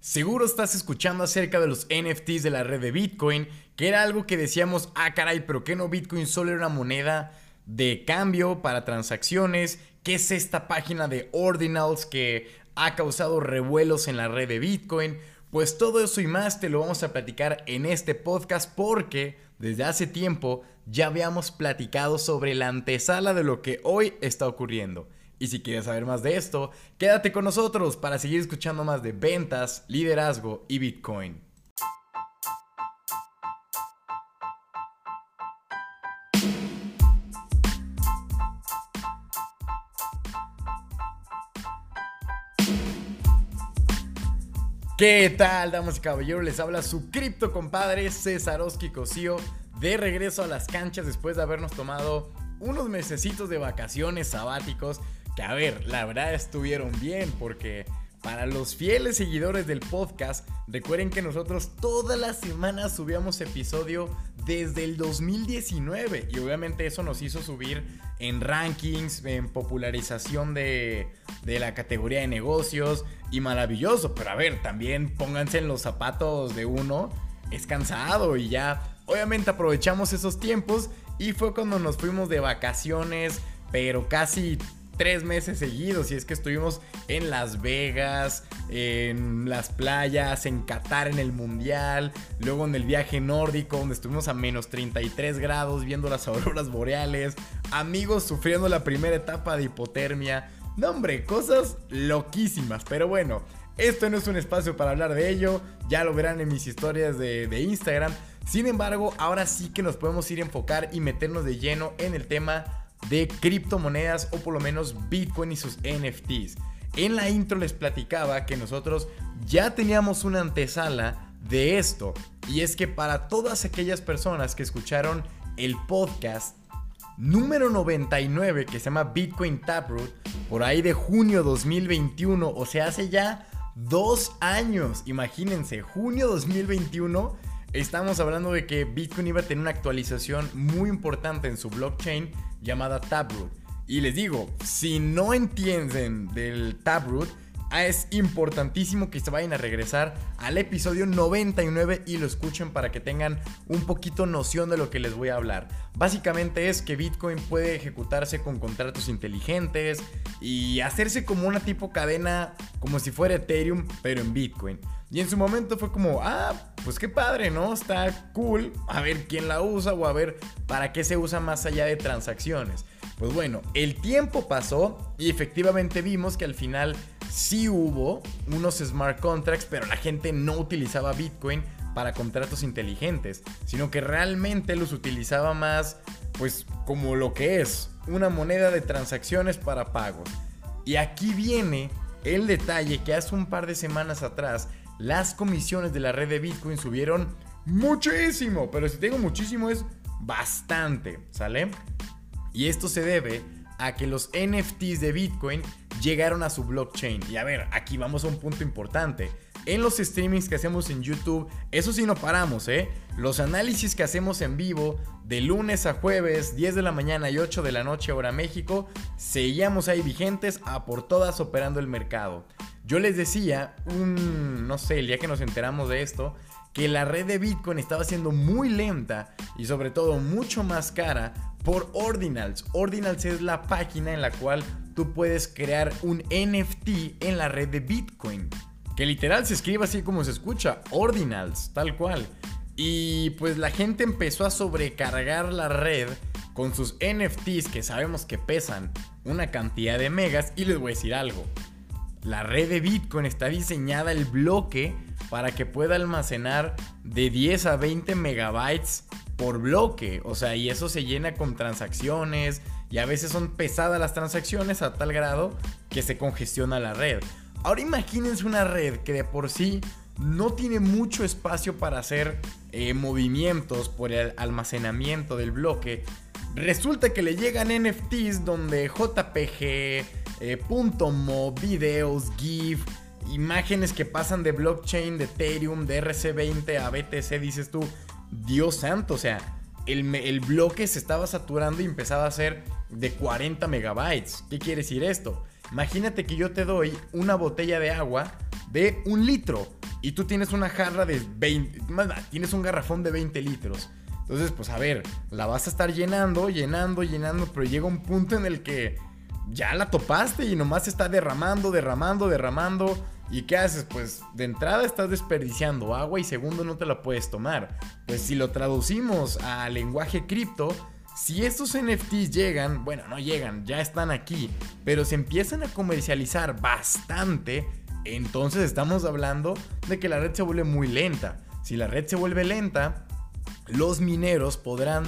Seguro estás escuchando acerca de los NFTs de la red de Bitcoin, que era algo que decíamos, ah caray, pero que no Bitcoin solo era una moneda de cambio para transacciones, ¿qué es esta página de Ordinals que ha causado revuelos en la red de Bitcoin? Pues todo eso y más te lo vamos a platicar en este podcast porque desde hace tiempo ya habíamos platicado sobre la antesala de lo que hoy está ocurriendo. Y si quieres saber más de esto, quédate con nosotros para seguir escuchando más de ventas, liderazgo y Bitcoin. ¿Qué tal, damas y caballeros? Les habla su cripto compadre César Oski Cosío de regreso a las canchas después de habernos tomado unos mesecitos de vacaciones sabáticos que a ver, la verdad estuvieron bien porque para los fieles seguidores del podcast, recuerden que nosotros todas las semanas subíamos episodio desde el 2019 y obviamente eso nos hizo subir en rankings, en popularización de, de la categoría de negocios y maravilloso, pero a ver, también pónganse en los zapatos de uno, es cansado y ya, obviamente aprovechamos esos tiempos y fue cuando nos fuimos de vacaciones, pero casi tres meses seguidos. Y es que estuvimos en Las Vegas, en las playas, en Qatar en el Mundial, luego en el viaje nórdico, donde estuvimos a menos 33 grados viendo las auroras boreales, amigos sufriendo la primera etapa de hipotermia. No, hombre, cosas loquísimas. Pero bueno, esto no es un espacio para hablar de ello. Ya lo verán en mis historias de, de Instagram. Sin embargo, ahora sí que nos podemos ir a enfocar y meternos de lleno en el tema de criptomonedas o por lo menos Bitcoin y sus NFTs. En la intro les platicaba que nosotros ya teníamos una antesala de esto. Y es que para todas aquellas personas que escucharon el podcast número 99 que se llama Bitcoin Taproot, por ahí de junio 2021, o sea, hace ya dos años, imagínense, junio 2021, estamos hablando de que Bitcoin iba a tener una actualización muy importante en su blockchain llamada Taproot. Y les digo, si no entienden del Taproot, ah, es importantísimo que se vayan a regresar al episodio 99 y lo escuchen para que tengan un poquito noción de lo que les voy a hablar. Básicamente es que Bitcoin puede ejecutarse con contratos inteligentes y hacerse como una tipo cadena, como si fuera Ethereum, pero en Bitcoin. Y en su momento fue como, ah, pues qué padre, ¿no? Está cool. A ver quién la usa o a ver para qué se usa más allá de transacciones. Pues bueno, el tiempo pasó y efectivamente vimos que al final sí hubo unos smart contracts, pero la gente no utilizaba Bitcoin para contratos inteligentes, sino que realmente los utilizaba más, pues como lo que es, una moneda de transacciones para pagos. Y aquí viene el detalle que hace un par de semanas atrás las comisiones de la red de Bitcoin subieron muchísimo. Pero si tengo muchísimo es bastante, ¿sale? Y esto se debe a que los NFTs de Bitcoin llegaron a su blockchain. Y a ver, aquí vamos a un punto importante. En los streamings que hacemos en YouTube, eso sí no paramos, ¿eh? Los análisis que hacemos en vivo, de lunes a jueves, 10 de la mañana y 8 de la noche hora México, seguíamos ahí vigentes a por todas operando el mercado. Yo les decía, un, no sé, el día que nos enteramos de esto, que la red de Bitcoin estaba siendo muy lenta y sobre todo mucho más cara por Ordinals. Ordinals es la página en la cual tú puedes crear un NFT en la red de Bitcoin. Que literal se escribe así como se escucha, Ordinals, tal cual. Y pues la gente empezó a sobrecargar la red con sus NFTs que sabemos que pesan una cantidad de megas. Y les voy a decir algo, la red de Bitcoin está diseñada el bloque para que pueda almacenar de 10 a 20 megabytes por bloque. O sea, y eso se llena con transacciones y a veces son pesadas las transacciones a tal grado que se congestiona la red. Ahora imagínense una red que de por sí no tiene mucho espacio para hacer eh, movimientos por el almacenamiento del bloque. Resulta que le llegan NFTs donde JPG, eh, punto .mo, videos, GIF, imágenes que pasan de blockchain, de Ethereum, de RC20 a BTC, dices tú, Dios santo, o sea, el, el bloque se estaba saturando y empezaba a ser de 40 megabytes. ¿Qué quiere decir esto? Imagínate que yo te doy una botella de agua de un litro. y tú tienes una jarra de 20, más tienes un garrafón de 20 litros. Entonces, pues a ver, la vas a estar llenando, llenando, llenando, pero llega un punto en el que ya la topaste y nomás está derramando, derramando, derramando. ¿Y qué haces? Pues de entrada estás desperdiciando agua y segundo no te la puedes tomar. Pues si lo traducimos al lenguaje cripto, si estos NFTs llegan, bueno, no llegan, ya están aquí, pero se empiezan a comercializar bastante, entonces estamos hablando de que la red se vuelve muy lenta. Si la red se vuelve lenta, los mineros podrán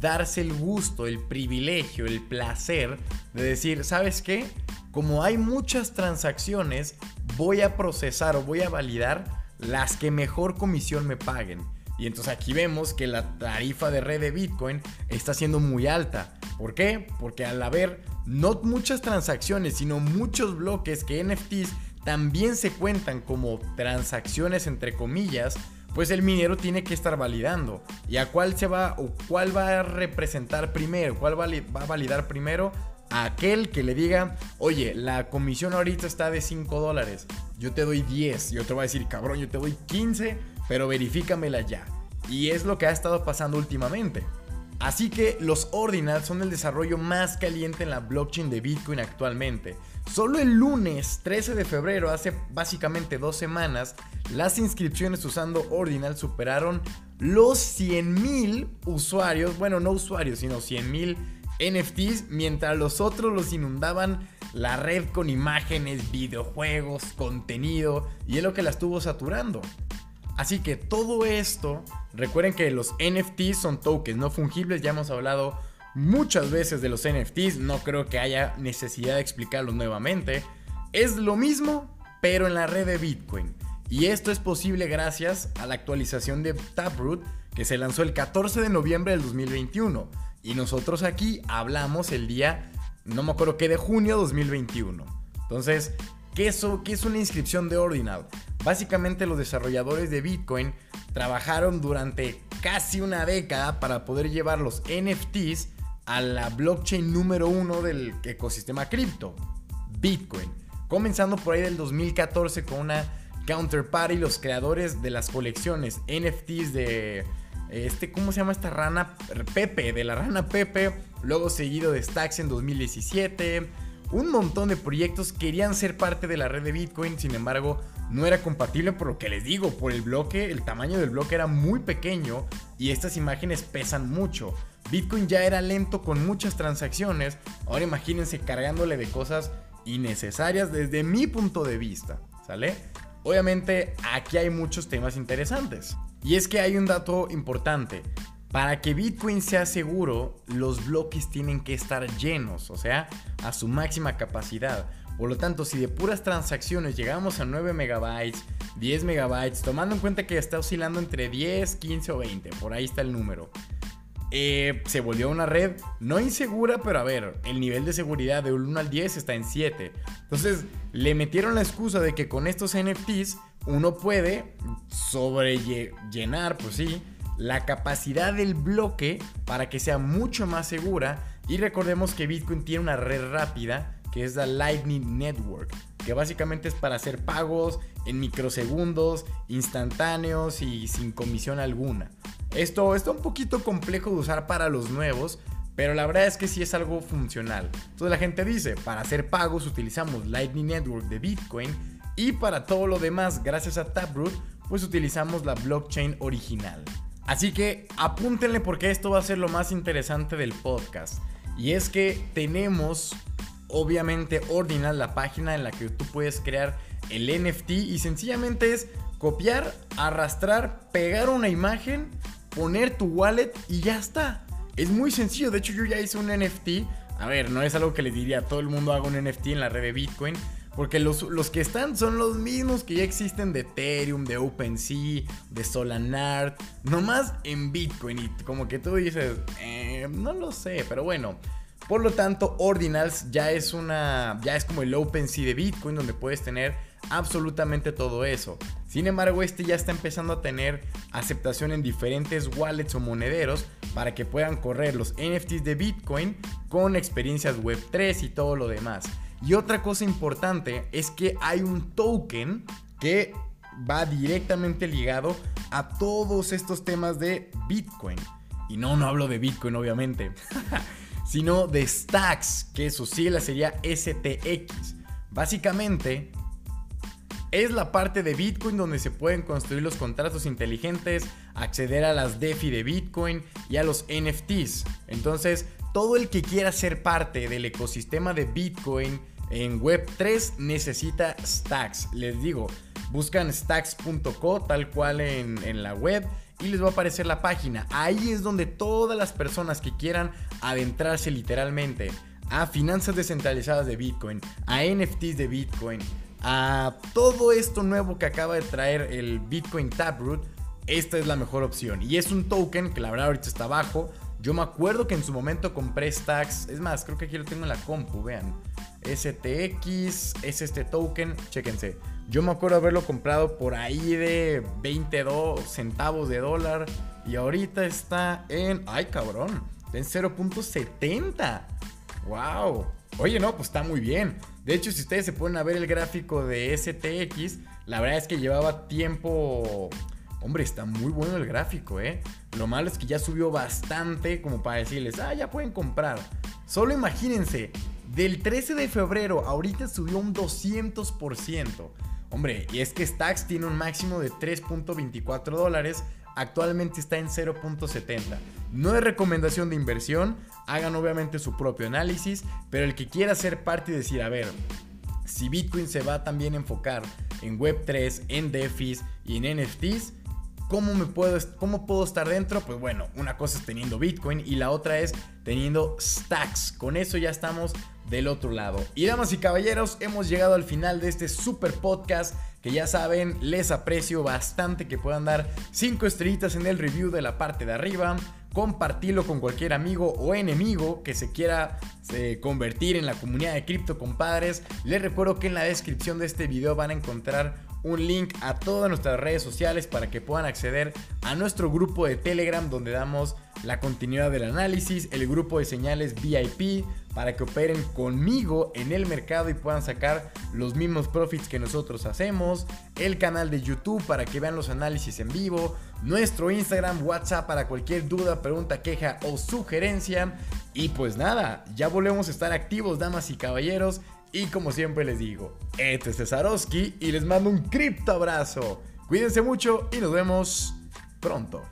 darse el gusto, el privilegio, el placer de decir, ¿sabes qué? Como hay muchas transacciones, voy a procesar o voy a validar las que mejor comisión me paguen. Y entonces aquí vemos que la tarifa de red de Bitcoin está siendo muy alta. ¿Por qué? Porque al haber no muchas transacciones, sino muchos bloques que NFTs también se cuentan como transacciones entre comillas, pues el minero tiene que estar validando. ¿Y a cuál se va o cuál va a representar primero? ¿Cuál va a validar primero? A aquel que le diga, oye, la comisión ahorita está de 5 dólares, yo te doy 10. Y otro va a decir, cabrón, yo te doy 15, pero verifícamela ya. Y es lo que ha estado pasando últimamente. Así que los ordinals son el desarrollo más caliente en la blockchain de Bitcoin actualmente. Solo el lunes 13 de febrero, hace básicamente dos semanas, las inscripciones usando Ordinal superaron los 100.000 usuarios, bueno, no usuarios, sino 100.000 NFTs, mientras los otros los inundaban la red con imágenes, videojuegos, contenido, y es lo que la estuvo saturando. Así que todo esto, recuerden que los NFTs son tokens no fungibles, ya hemos hablado muchas veces de los NFTs, no creo que haya necesidad de explicarlo nuevamente. Es lo mismo, pero en la red de Bitcoin. Y esto es posible gracias a la actualización de Taproot que se lanzó el 14 de noviembre del 2021. Y nosotros aquí hablamos el día, no me acuerdo qué, de junio 2021. Entonces, ¿qué es, es una inscripción de Ordinal? Básicamente los desarrolladores de Bitcoin trabajaron durante casi una década para poder llevar los NFTs a la blockchain número uno del ecosistema cripto, Bitcoin. Comenzando por ahí del 2014 con una counterparty, los creadores de las colecciones NFTs de este, ¿cómo se llama esta rana? Pepe, de la rana Pepe. Luego seguido de Stacks en 2017. Un montón de proyectos querían ser parte de la red de Bitcoin, sin embargo, no era compatible por lo que les digo, por el bloque, el tamaño del bloque era muy pequeño y estas imágenes pesan mucho. Bitcoin ya era lento con muchas transacciones, ahora imagínense cargándole de cosas innecesarias desde mi punto de vista, ¿sale? Obviamente aquí hay muchos temas interesantes. Y es que hay un dato importante. Para que Bitcoin sea seguro, los bloques tienen que estar llenos, o sea, a su máxima capacidad. Por lo tanto, si de puras transacciones llegamos a 9 megabytes, 10 megabytes, tomando en cuenta que está oscilando entre 10, 15 o 20, por ahí está el número. Eh, se volvió una red no insegura, pero a ver, el nivel de seguridad de 1 al 10 está en 7. Entonces, le metieron la excusa de que con estos NFTs uno puede sobrellenar, pues sí, la capacidad del bloque para que sea mucho más segura. Y recordemos que Bitcoin tiene una red rápida que es la Lightning Network, que básicamente es para hacer pagos en microsegundos, instantáneos y sin comisión alguna. Esto está un poquito complejo de usar para los nuevos, pero la verdad es que sí es algo funcional. Entonces la gente dice, para hacer pagos utilizamos Lightning Network de Bitcoin y para todo lo demás, gracias a Taproot, pues utilizamos la blockchain original. Así que apúntenle porque esto va a ser lo más interesante del podcast. Y es que tenemos obviamente Ordinal, la página en la que tú puedes crear el NFT y sencillamente es copiar, arrastrar, pegar una imagen, poner tu wallet y ya está. Es muy sencillo, de hecho yo ya hice un NFT. A ver, no es algo que le diría a todo el mundo haga un NFT en la red de Bitcoin. Porque los, los, que están son los mismos que ya existen de Ethereum, de OpenSea, de Solana, nomás en Bitcoin. Y como que tú dices, eh, no lo sé, pero bueno. Por lo tanto, Ordinals ya es una. ya es como el OpenSea de Bitcoin, donde puedes tener absolutamente todo eso. Sin embargo, este ya está empezando a tener aceptación en diferentes wallets o monederos para que puedan correr los NFTs de Bitcoin con experiencias Web3 y todo lo demás. Y otra cosa importante es que hay un token que va directamente ligado a todos estos temas de Bitcoin. Y no, no hablo de Bitcoin, obviamente, sino de Stacks, que su sigla sería STX. Básicamente, es la parte de Bitcoin donde se pueden construir los contratos inteligentes, acceder a las DeFi de Bitcoin y a los NFTs. Entonces, todo el que quiera ser parte del ecosistema de Bitcoin en Web3 necesita Stacks. Les digo, buscan stacks.co tal cual en, en, la web y les va a aparecer la página. Ahí es donde todas las personas que quieran adentrarse literalmente a finanzas descentralizadas de Bitcoin, a NFTs de Bitcoin, a todo esto nuevo que acaba de traer el Bitcoin Taproot, esta es la mejor opción. Y es un token que la verdad ahorita está abajo. Yo me acuerdo que en su momento compré stacks. Es más, creo que aquí lo tengo en la compu, vean. STX es este token, chéquense. Yo me acuerdo haberlo comprado por ahí de 22 centavos de dólar. Y ahorita está en... ¡Ay, cabrón! En 0.70. ¡Wow! Oye, no, pues está muy bien. De hecho, si ustedes se ponen a ver el gráfico de STX, la verdad es que llevaba tiempo... Hombre, está muy bueno el gráfico, ¿eh? Lo malo es que ya subió bastante como para decirles, ah, ya pueden comprar. Solo imagínense, del 13 de febrero ahorita subió un 200%. Hombre, y es que Stacks tiene un máximo de 3.24 dólares, actualmente está en 0.70. No es recomendación de inversión, hagan obviamente su propio análisis, pero el que quiera ser parte y decir, a ver, si Bitcoin se va también a enfocar en Web3, en DeFis y en NFTs, ¿cómo, me puedo, ¿cómo puedo estar dentro? Pues bueno, una cosa es teniendo Bitcoin y la otra es teniendo stacks. Con eso ya estamos del otro lado. Y damas y caballeros, hemos llegado al final de este super podcast que ya saben, les aprecio bastante que puedan dar 5 estrellitas en el review de la parte de arriba compartirlo con cualquier amigo o enemigo que se quiera eh, convertir en la comunidad de cripto compadres. Les recuerdo que en la descripción de este video van a encontrar un link a todas nuestras redes sociales para que puedan acceder a nuestro grupo de Telegram donde damos la continuidad del análisis, el grupo de señales VIP para que operen conmigo en el mercado y puedan sacar los mismos profits que nosotros hacemos, el canal de YouTube para que vean los análisis en vivo, nuestro Instagram, WhatsApp para cualquier duda, pregunta, queja o sugerencia. Y pues nada, ya volvemos a estar activos, damas y caballeros. Y como siempre les digo, este es Cesarowski y les mando un cripto abrazo. Cuídense mucho y nos vemos pronto.